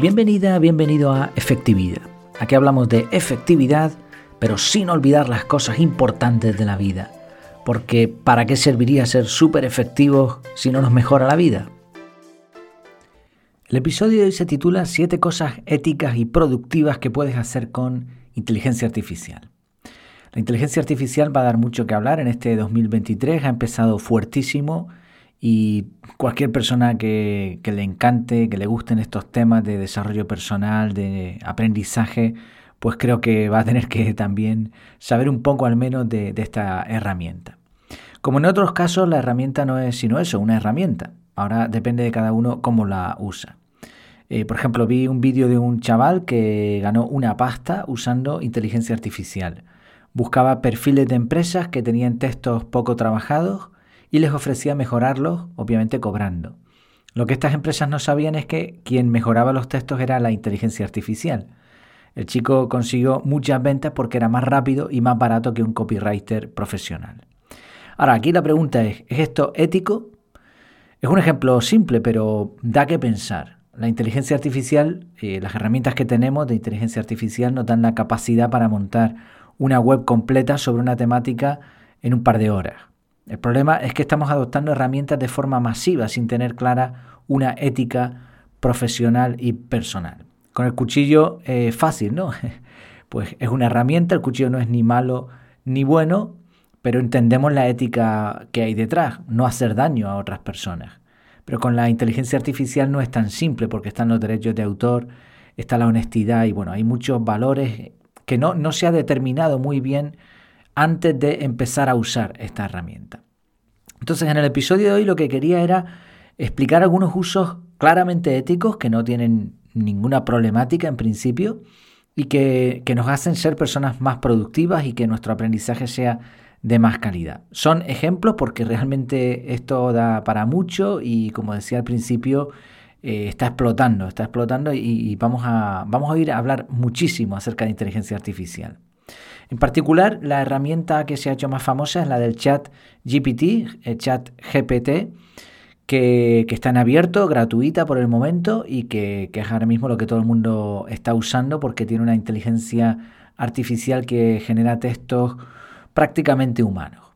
Bienvenida, bienvenido a Efectividad. Aquí hablamos de efectividad, pero sin olvidar las cosas importantes de la vida. Porque ¿para qué serviría ser súper efectivos si no nos mejora la vida? El episodio de hoy se titula 7 cosas éticas y productivas que puedes hacer con inteligencia artificial. La inteligencia artificial va a dar mucho que hablar en este 2023, ha empezado fuertísimo y cualquier persona que, le encante, que le gusten estos temas de desarrollo personal, de aprendizaje, pues creo que va a tener que también saber un poco al menos de, esta herramienta. Como en otros casos, la herramienta no es sino eso, una herramienta. Ahora depende de cada uno cómo la usa. Eh, por ejemplo, vi un vídeo de un chaval que ganó una pasta usando inteligencia artificial. Buscaba perfiles de empresas que tenían textos poco trabajados y les ofrecía mejorarlos, obviamente cobrando. Lo que estas empresas no sabían es que quien mejoraba los textos era la inteligencia artificial. El chico consiguió muchas ventas porque era más rápido y más barato que un copywriter profesional. Ahora, aquí la pregunta es, ¿es esto ético? Es un ejemplo simple, pero da que pensar. La inteligencia artificial, eh, las herramientas que tenemos de inteligencia artificial nos dan la capacidad para montar una web completa sobre una temática en un par de horas. El problema es que estamos adoptando herramientas de forma masiva sin tener clara una ética profesional y personal. Con el cuchillo es fácil, ¿no? Pues es una herramienta, el cuchillo no es ni malo ni bueno, pero entendemos la ética que hay detrás, no hacer daño a otras personas. Pero con la inteligencia artificial no es tan simple porque están los derechos de autor, está la honestidad y bueno, hay muchos valores que no, no se ha determinado muy bien antes de empezar a usar esta herramienta. Entonces, en el episodio de hoy lo que quería era explicar algunos usos claramente éticos que no tienen ninguna problemática en principio y que, nos hacen ser personas más productivas y que nuestro aprendizaje sea de más calidad. Son ejemplos porque realmente esto da para mucho y como decía al principio, eh, está explotando, está explotando y, y, vamos, a, vamos a ir a hablar muchísimo acerca de inteligencia artificial. En particular, la herramienta que se ha hecho más famosa es la del chat GPT, el chat GPT, que, está en abierto, gratuita por el momento y que, que es ahora mismo lo que todo el mundo está usando porque tiene una inteligencia artificial que genera textos prácticamente humanos.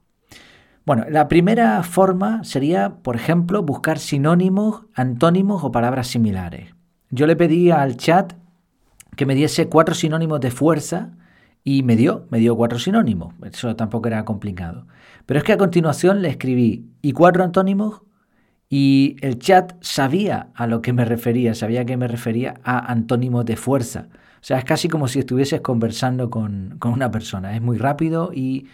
Bueno, la primera forma sería, por ejemplo, buscar sinónimos, antónimos o palabras similares. Yo le pedí al chat que me diese cuatro sinónimos de fuerza y me dio, me dio cuatro sinónimos. Eso tampoco era complicado. Pero es que a continuación le escribí y cuatro antónimos y el chat sabía a lo que me refería, sabía que me refería a antónimos de fuerza. O sea, es casi como si estuvieses conversando con, una persona. Es muy rápido y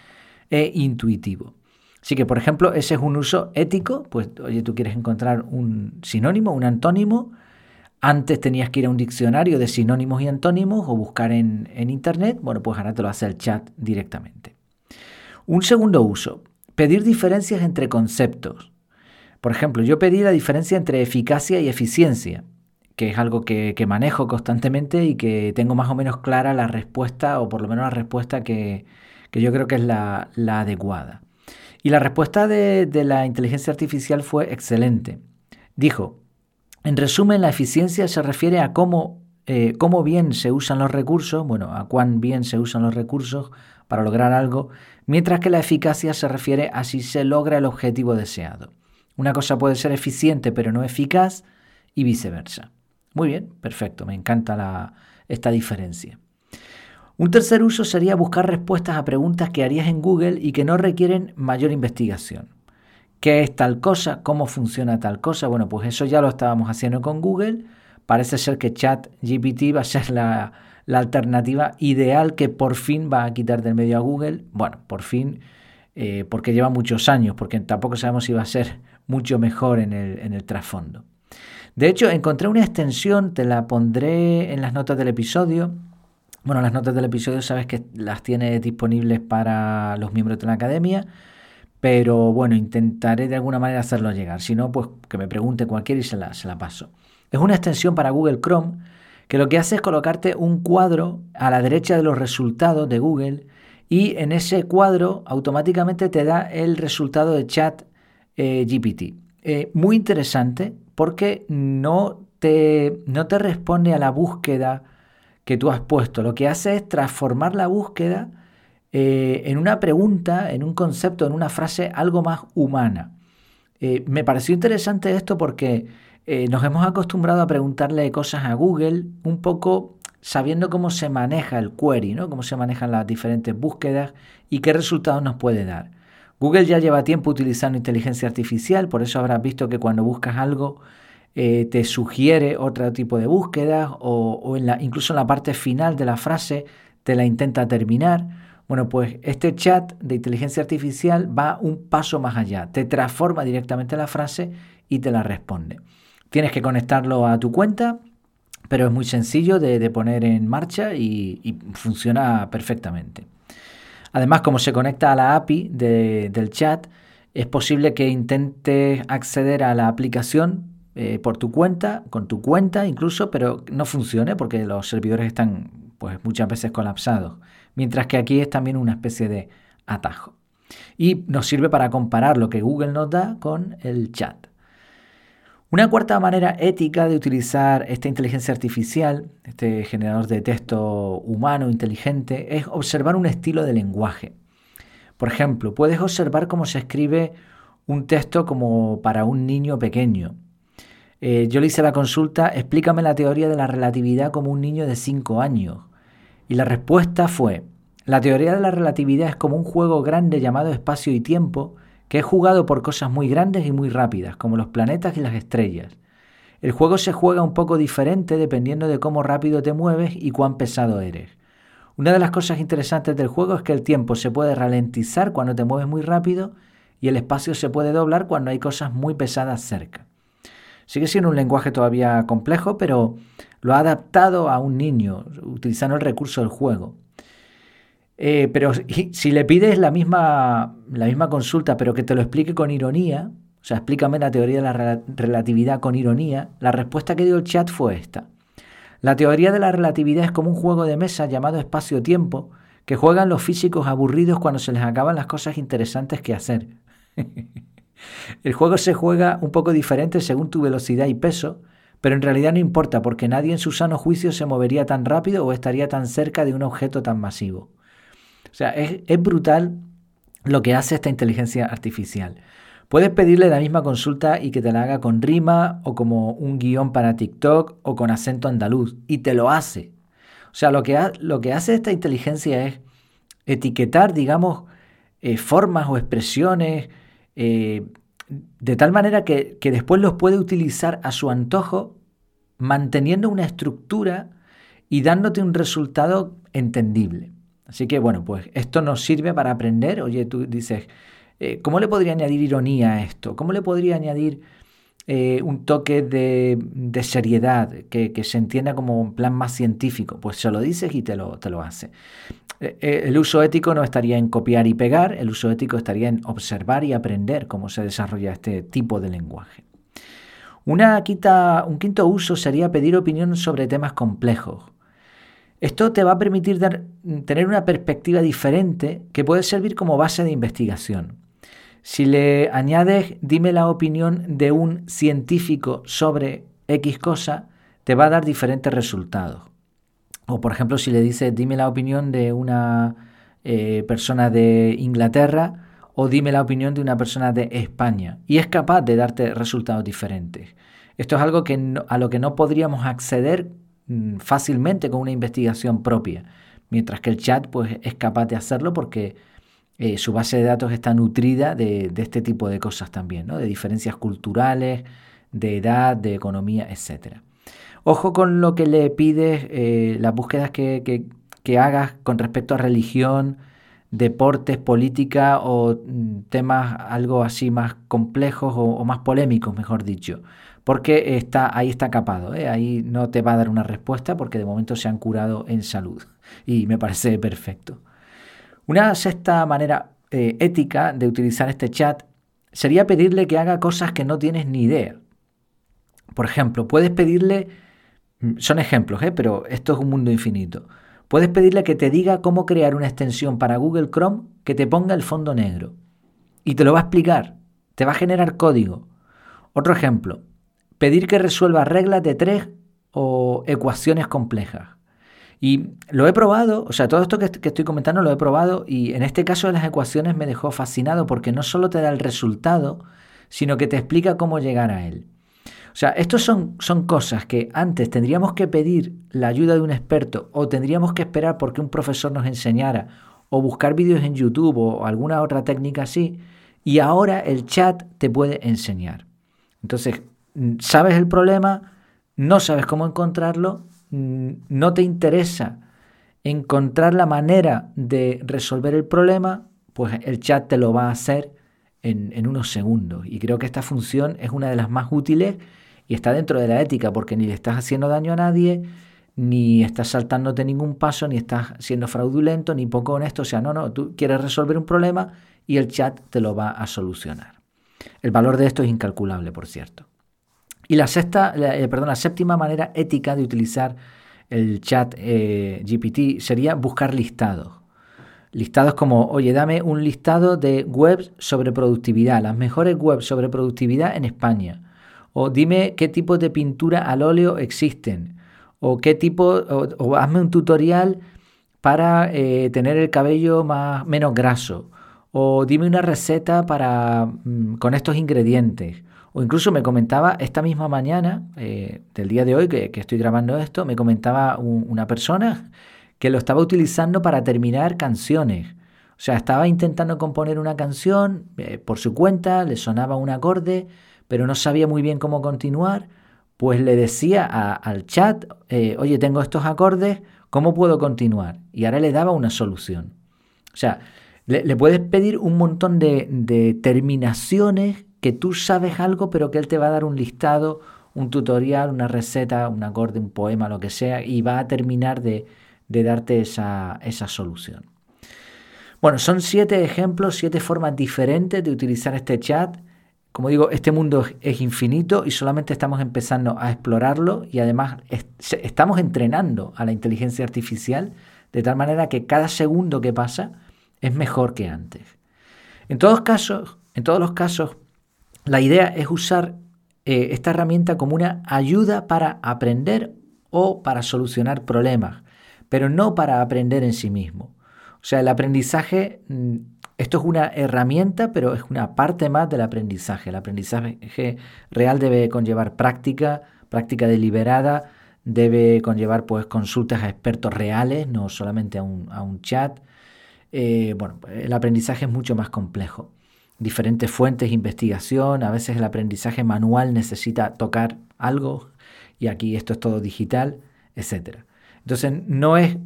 e intuitivo. Así que, por ejemplo, ese es un uso ético. Pues, oye, tú quieres encontrar un sinónimo, un antónimo, antes tenías que ir a un diccionario de sinónimos y antónimos o buscar en, Internet. Bueno, pues ahora te lo hace el chat directamente. Un segundo uso, pedir diferencias entre conceptos. Por ejemplo, yo pedí la diferencia entre eficacia y eficiencia, que es algo que, manejo constantemente y que tengo más o menos clara la respuesta, o por lo menos la respuesta que, yo creo que es la, adecuada. Y la respuesta de, de la inteligencia artificial fue excelente. Dijo, en resumen, la eficiencia se refiere a cómo, eh, cómo bien se usan los recursos, bueno, a cuán bien se usan los recursos para lograr algo, mientras que la eficacia se refiere a si se logra el objetivo deseado. Una cosa puede ser eficiente pero no eficaz y viceversa. Muy bien, perfecto, me encanta esta diferencia. Un tercer uso sería buscar respuestas a preguntas que harías en Google y que no requieren mayor investigación. ¿Qué es tal cosa? ¿Cómo funciona tal cosa? Bueno, pues eso ya lo estábamos haciendo con Google. Parece ser que ChatGPT va a ser la, alternativa ideal que por fin va a quitar del medio a Google. Bueno, por fin, eh, porque lleva muchos años, porque tampoco sabemos si va a ser mucho mejor en el, en el trasfondo. De hecho, encontré una extensión, te la pondré en las notas del episodio. Bueno, las notas del episodio sabes que las tiene disponibles para los miembros de la academia pero bueno, intentaré de alguna manera hacerlo llegar. Si no, pues que me pregunte cualquiera y se la, se la paso. Es una extensión para Google Chrome que lo que hace es colocarte un cuadro a la derecha de los resultados de Google y en ese cuadro automáticamente te da el resultado de chat eh, GPT. Eh, muy interesante porque no te, no te responde a la búsqueda que tú has puesto. Lo que hace es transformar la búsqueda eh, en una pregunta, en un concepto, en una frase algo más humana. Eh, me pareció interesante esto porque eh, nos hemos acostumbrado a preguntarle cosas a Google un poco sabiendo cómo se maneja el query, ¿no? cómo se manejan las diferentes búsquedas y qué resultados nos puede dar. Google ya lleva tiempo utilizando inteligencia artificial, por eso habrás visto que cuando buscas algo te sugiere otro tipo de búsqueda o, incluso en la parte final de la frase te la intenta terminar. Bueno, pues este chat de inteligencia artificial va un paso más allá, te transforma directamente la frase y te la responde. Tienes que conectarlo a tu cuenta, pero es muy sencillo de, poner en marcha y, funciona perfectamente. Además, como se conecta a la API del chat, es posible que intentes acceder a la aplicación eh, por tu cuenta, con tu cuenta incluso, pero no funcione porque los servidores están pues, muchas veces colapsados mientras que aquí es también una especie de atajo. Y nos sirve para comparar lo que Google nos da con el chat. Una cuarta manera ética de utilizar esta inteligencia artificial, este generador de texto humano inteligente, es observar un estilo de lenguaje. Por ejemplo, puedes observar cómo se escribe un texto como para un niño pequeño. Eh, yo le hice la consulta, explícame la teoría de la relatividad como un niño de 5 años. Y la respuesta fue, la teoría de la relatividad es como un juego grande llamado espacio y tiempo, que es jugado por cosas muy grandes y muy rápidas, como los planetas y las estrellas. El juego se juega un poco diferente dependiendo de cómo rápido te mueves y cuán pesado eres. Una de las cosas interesantes del juego es que el tiempo se puede ralentizar cuando te mueves muy rápido y el espacio se puede doblar cuando hay cosas muy pesadas cerca. Sigue siendo un lenguaje todavía complejo, pero lo ha adaptado a un niño utilizando el recurso del juego. Eh, pero si le pides la misma, la misma consulta, pero que te lo explique con ironía, o sea, explícame la teoría de la relatividad con ironía, la respuesta que dio el chat fue esta. La teoría de la relatividad es como un juego de mesa llamado espacio-tiempo que juegan los físicos aburridos cuando se les acaban las cosas interesantes que hacer. El juego se juega un poco diferente según tu velocidad y peso, pero en realidad no importa porque nadie en su sano juicio se movería tan rápido o estaría tan cerca de un objeto tan masivo. O sea, es, brutal lo que hace esta inteligencia artificial. Puedes pedirle la misma consulta y que te la haga con rima o como un guion para TikTok o con acento andaluz y te lo hace. O sea, lo que, lo que hace esta inteligencia es etiquetar, digamos, eh, formas o expresiones, eh, de tal manera que, después los puede utilizar a su antojo, manteniendo una estructura y dándote un resultado entendible. Así que bueno, pues esto nos sirve para aprender. Oye, tú dices, eh, ¿cómo le podría añadir ironía a esto? ¿Cómo le podría añadir eh, un toque de, seriedad que, se entienda como un plan más científico? Pues se lo dices y te lo, te lo hace. Eh, eh, el uso ético no estaría en copiar y pegar, el uso ético estaría en observar y aprender cómo se desarrolla este tipo de lenguaje. Un quinto uso sería pedir opinión sobre temas complejos. Esto te va a permitir tener una perspectiva diferente que puede servir como base de investigación. Si le añades, dime la opinión de un científico sobre X cosa, te va a dar diferentes resultados. O por ejemplo, si le dices, dime la opinión de una eh, persona de Inglaterra o dime la opinión de una persona de España. Y es capaz de darte resultados diferentes. Esto es algo que a lo que no podríamos acceder mm, fácilmente con una investigación propia. Mientras que el chat pues, es capaz de hacerlo porque eh, su base de datos está nutrida de, este tipo de cosas también, ¿no? de diferencias culturales, de edad, de economía, etcétera. Ojo con lo que le pides, eh, las búsquedas que, hagas con respecto a religión, deportes, política o mm, temas algo así más complejos o, más polémicos, mejor dicho. Porque está, ahí está capado, ¿eh? ahí no te va a dar una respuesta porque de momento se han curado en salud y me parece perfecto. Una sexta manera eh, ética de utilizar este chat sería pedirle que haga cosas que no tienes ni idea. Por ejemplo, puedes pedirle Mm, son ejemplos, ¿eh? pero esto es un mundo infinito. Puedes pedirle que te diga cómo crear una extensión para Google Chrome que te ponga el fondo negro. Y te lo va a explicar. Te va a generar código. Otro ejemplo. pedir que resuelva reglas de tres o ecuaciones complejas. Y lo he probado, o sea, todo esto que, estoy comentando lo he probado y en este caso de las ecuaciones me dejó fascinado porque no solo te da el resultado, sino que te explica cómo llegar a él. O sea, estos son, son cosas que antes tendríamos que pedir la ayuda de un experto o tendríamos que esperar porque un profesor nos enseñara o buscar vídeos en YouTube o alguna otra técnica así y ahora el chat te puede enseñar. Entonces, sabes el problema, no sabes cómo encontrarlo, no te interesa encontrar la manera de resolver el problema, pues el chat te lo va a hacer en, unos segundos. Y creo que esta función es una de las más útiles y está dentro de la ética, porque ni le estás haciendo daño a nadie, ni estás saltándote ningún paso, ni estás siendo fraudulento, ni poco honesto. O sea, no, no, tú quieres resolver un problema y el chat te lo va a solucionar. El valor de esto es incalculable, por cierto. Y la, sexta, eh, perdón, la séptima manera ética de utilizar el chat eh, GPT sería buscar listados. Listados como, oye, dame un listado de webs sobre productividad, las mejores webs sobre productividad en España. O dime qué tipos de pintura al óleo existen. O qué tipo, o, hazme un tutorial para eh, tener el cabello más, menos graso. O dime una receta para, mm, con estos ingredientes. O incluso me comentaba esta misma mañana, eh, del día de hoy que, estoy grabando esto, me comentaba una persona que lo estaba utilizando para terminar canciones. O sea, estaba intentando componer una canción eh, por su cuenta, le sonaba un acorde, pero no sabía muy bien cómo continuar. Pues le decía al chat, eh, oye, tengo estos acordes, ¿cómo puedo continuar? Y ahora le daba una solución. O sea, le, puedes pedir un montón de, de terminaciones que tú sabes algo, pero que él te va a dar un listado, un tutorial, una receta, un acorde, un poema, lo que sea, y va a terminar de, darte esa, esa solución. Bueno, son siete ejemplos, siete formas diferentes de utilizar este chat. Como digo, este mundo es infinito y solamente estamos empezando a explorarlo y además estamos entrenando a la inteligencia artificial de tal manera que cada segundo que pasa es mejor que antes. En todos casos, en todos los casos, la idea es usar eh, esta herramienta como una ayuda para aprender o para solucionar problemas, pero no para aprender en sí mismo. O sea, el aprendizaje, mm, esto es una herramienta, pero es una parte más del aprendizaje. El aprendizaje real debe conllevar práctica, práctica deliberada, debe conllevar pues consultas a expertos reales, no solamente a un, chat. Eh, bueno, el aprendizaje es mucho más complejo diferentes fuentes investigación, a veces el aprendizaje manual necesita tocar algo y aquí esto es todo digital, etc. Entonces no es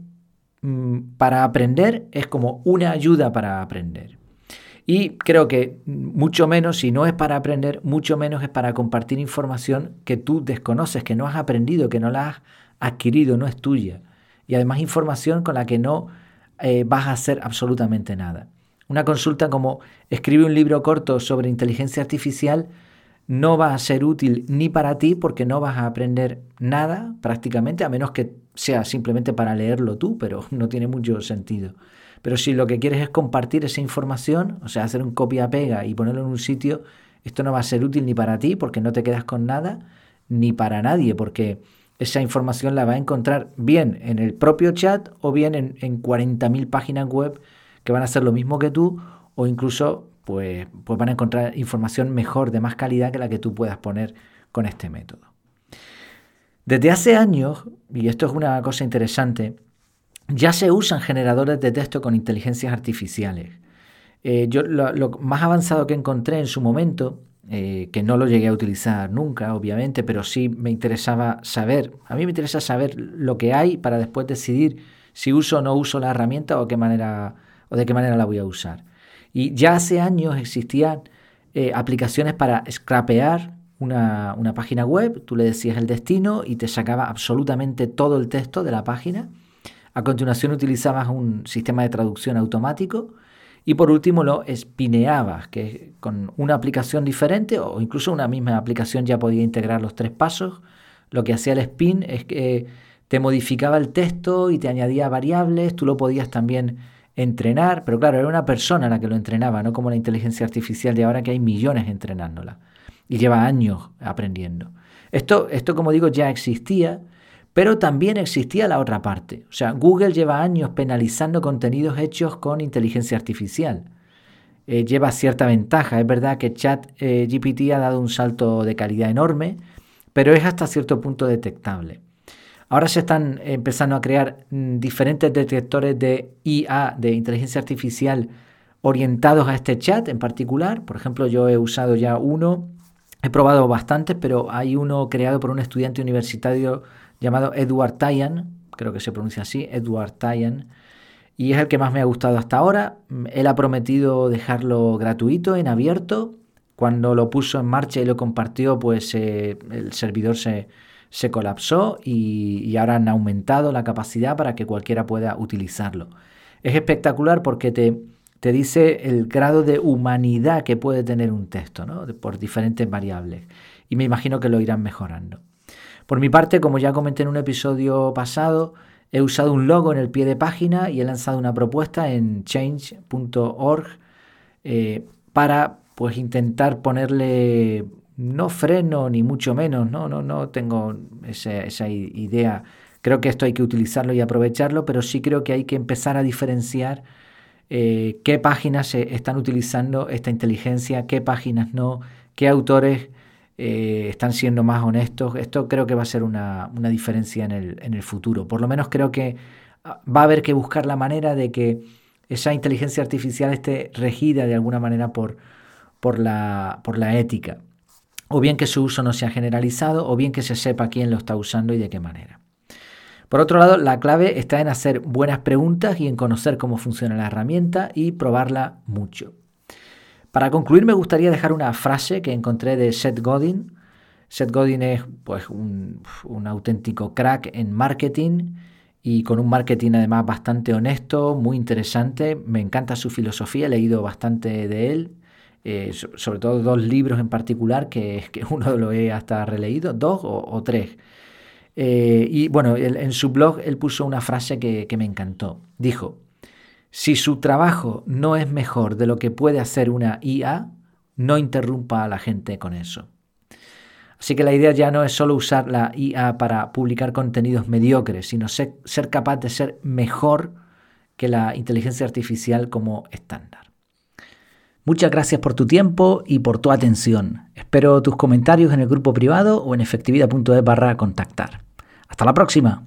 mm, para aprender, es como una ayuda para aprender. Y creo que mucho menos, si no es para aprender, mucho menos es para compartir información que tú desconoces, que no has aprendido, que no la has adquirido, no es tuya. Y además información con la que no eh, vas a hacer absolutamente nada. Una consulta como escribe un libro corto sobre inteligencia artificial no va a ser útil ni para ti porque no vas a aprender nada prácticamente, a menos que sea simplemente para leerlo tú, pero no tiene mucho sentido. Pero si lo que quieres es compartir esa información, o sea, hacer un copia-pega y ponerlo en un sitio, esto no va a ser útil ni para ti porque no te quedas con nada, ni para nadie, porque esa información la va a encontrar bien en el propio chat o bien en, en 40.000 páginas web que van a hacer lo mismo que tú o incluso pues, pues van a encontrar información mejor, de más calidad que la que tú puedas poner con este método. Desde hace años, y esto es una cosa interesante, ya se usan generadores de texto con inteligencias artificiales. Eh, yo lo, más avanzado que encontré en su momento, eh, que no lo llegué a utilizar nunca, obviamente, pero sí me interesaba saber, a mí me interesa saber lo que hay para después decidir si uso o no uso la herramienta o qué manera o de qué manera la voy a usar. Y ya hace años existían eh, aplicaciones para scrapear una, una, página web, tú le decías el destino y te sacaba absolutamente todo el texto de la página. A continuación utilizabas un sistema de traducción automático y por último lo espineabas, que con una aplicación diferente o incluso una misma aplicación ya podía integrar los tres pasos. Lo que hacía el spin es que te modificaba el texto y te añadía variables, tú lo podías también entrenar, pero claro, era una persona la que lo entrenaba, no como la inteligencia artificial de ahora que hay millones entrenándola y lleva años aprendiendo. Esto, esto, como digo, ya existía, pero también existía la otra parte. O sea, Google lleva años penalizando contenidos hechos con inteligencia artificial. Eh, lleva cierta ventaja. Es verdad que ChatGPT eh, ha dado un salto de calidad enorme, pero es hasta cierto punto detectable. Ahora se están empezando a crear mm, diferentes detectores de IA, de inteligencia artificial, orientados a este chat en particular. Por ejemplo, yo he usado ya uno, he probado bastantes, pero hay uno creado por un estudiante universitario llamado Edward Tyan, creo que se pronuncia así, Edward Tyan, y es el que más me ha gustado hasta ahora. Él ha prometido dejarlo gratuito, en abierto. Cuando lo puso en marcha y lo compartió, pues eh, el servidor se, se colapsó y, ahora han aumentado la capacidad para que cualquiera pueda utilizarlo. Es espectacular porque te, te dice el grado de humanidad que puede tener un texto, ¿no? por diferentes variables. Y me imagino que lo irán mejorando. Por mi parte, como ya comenté en un episodio pasado, he usado un logo en el pie de página y he lanzado una propuesta en change.org eh, para pues intentar ponerle no freno ni mucho menos, no, no, no tengo esa, idea. Creo que esto hay que utilizarlo y aprovecharlo, pero sí creo que hay que empezar a diferenciar eh, qué páginas están utilizando esta inteligencia, qué páginas no, qué autores eh, están siendo más honestos. Esto creo que va a ser una, diferencia en el, en el, futuro. Por lo menos creo que ah, va a haber que buscar la manera de que esa inteligencia artificial esté regida de alguna manera por, por, la, por la ética o bien que su uso no sea generalizado, o bien que se sepa quién lo está usando y de qué manera. Por otro lado, la clave está en hacer buenas preguntas y en conocer cómo funciona la herramienta y probarla mucho. Para concluir, me gustaría dejar una frase que encontré de Seth Godin. Seth Godin es pues, un, un auténtico crack en marketing y con un marketing además bastante honesto, muy interesante. Me encanta su filosofía, he leído bastante de él eh, sobre todo dos libros en particular, que, que uno lo he hasta releído, dos o, tres. Eh, y bueno, en su blog él puso una frase que, que me encantó. Dijo, si su trabajo no es mejor de lo que puede hacer una IA, no interrumpa a la gente con eso. Así que la idea ya no es solo usar la IA para publicar contenidos mediocres, sino ser, ser capaz de ser mejor que la inteligencia artificial como estándar. Muchas gracias por tu tiempo y por tu atención. Espero tus comentarios en el grupo privado o en efectividad.es barra contactar. Hasta la próxima.